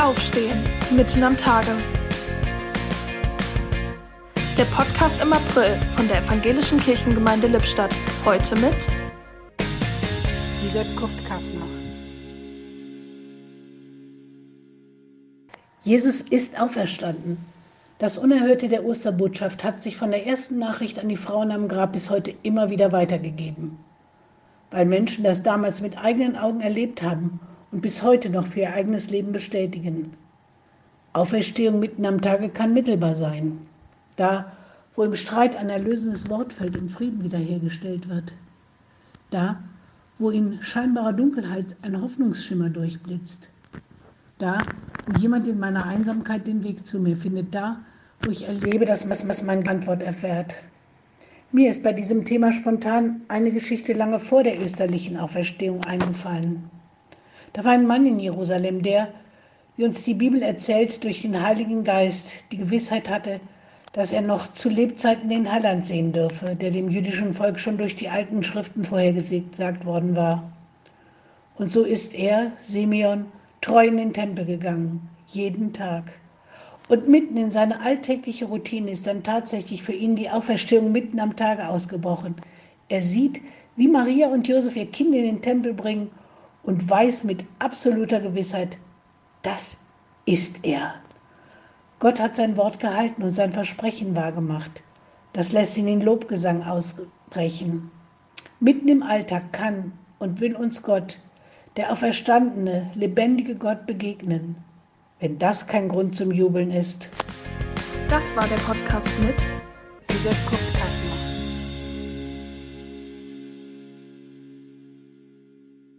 Aufstehen, mitten am Tage. Der Podcast im April von der Evangelischen Kirchengemeinde Lippstadt. Heute mit Sigurd Kurt-Kassner. Jesus ist auferstanden. Das Unerhörte der Osterbotschaft hat sich von der ersten Nachricht an die Frauen am Grab bis heute immer wieder weitergegeben. Weil Menschen das damals mit eigenen Augen erlebt haben und bis heute noch für ihr eigenes Leben bestätigen. Auferstehung mitten am Tage kann mittelbar sein. Da, wo im Streit ein erlösendes Wort fällt und Frieden wiederhergestellt wird. Da, wo in scheinbarer Dunkelheit ein Hoffnungsschimmer durchblitzt. Da, wo jemand in meiner Einsamkeit den Weg zu mir findet. Da, wo ich erlebe, dass man Antwort erfährt. Mir ist bei diesem Thema spontan eine Geschichte lange vor der österlichen Auferstehung eingefallen. Da war ein Mann in Jerusalem, der, wie uns die Bibel erzählt, durch den Heiligen Geist die Gewissheit hatte, dass er noch zu Lebzeiten den Heiland sehen dürfe, der dem jüdischen Volk schon durch die alten Schriften vorhergesagt worden war. Und so ist er, Simeon, treu in den Tempel gegangen, jeden Tag. Und mitten in seine alltägliche Routine ist dann tatsächlich für ihn die Auferstehung mitten am Tage ausgebrochen. Er sieht, wie Maria und Josef ihr Kind in den Tempel bringen und weiß mit absoluter Gewissheit, das ist er. Gott hat sein Wort gehalten und sein Versprechen wahrgemacht. Das lässt ihn in Lobgesang ausbrechen. Mitten im Alltag kann und will uns Gott, der auferstandene, lebendige Gott begegnen. Wenn das kein Grund zum Jubeln ist. Das war der Podcast mit Sigurd Kupp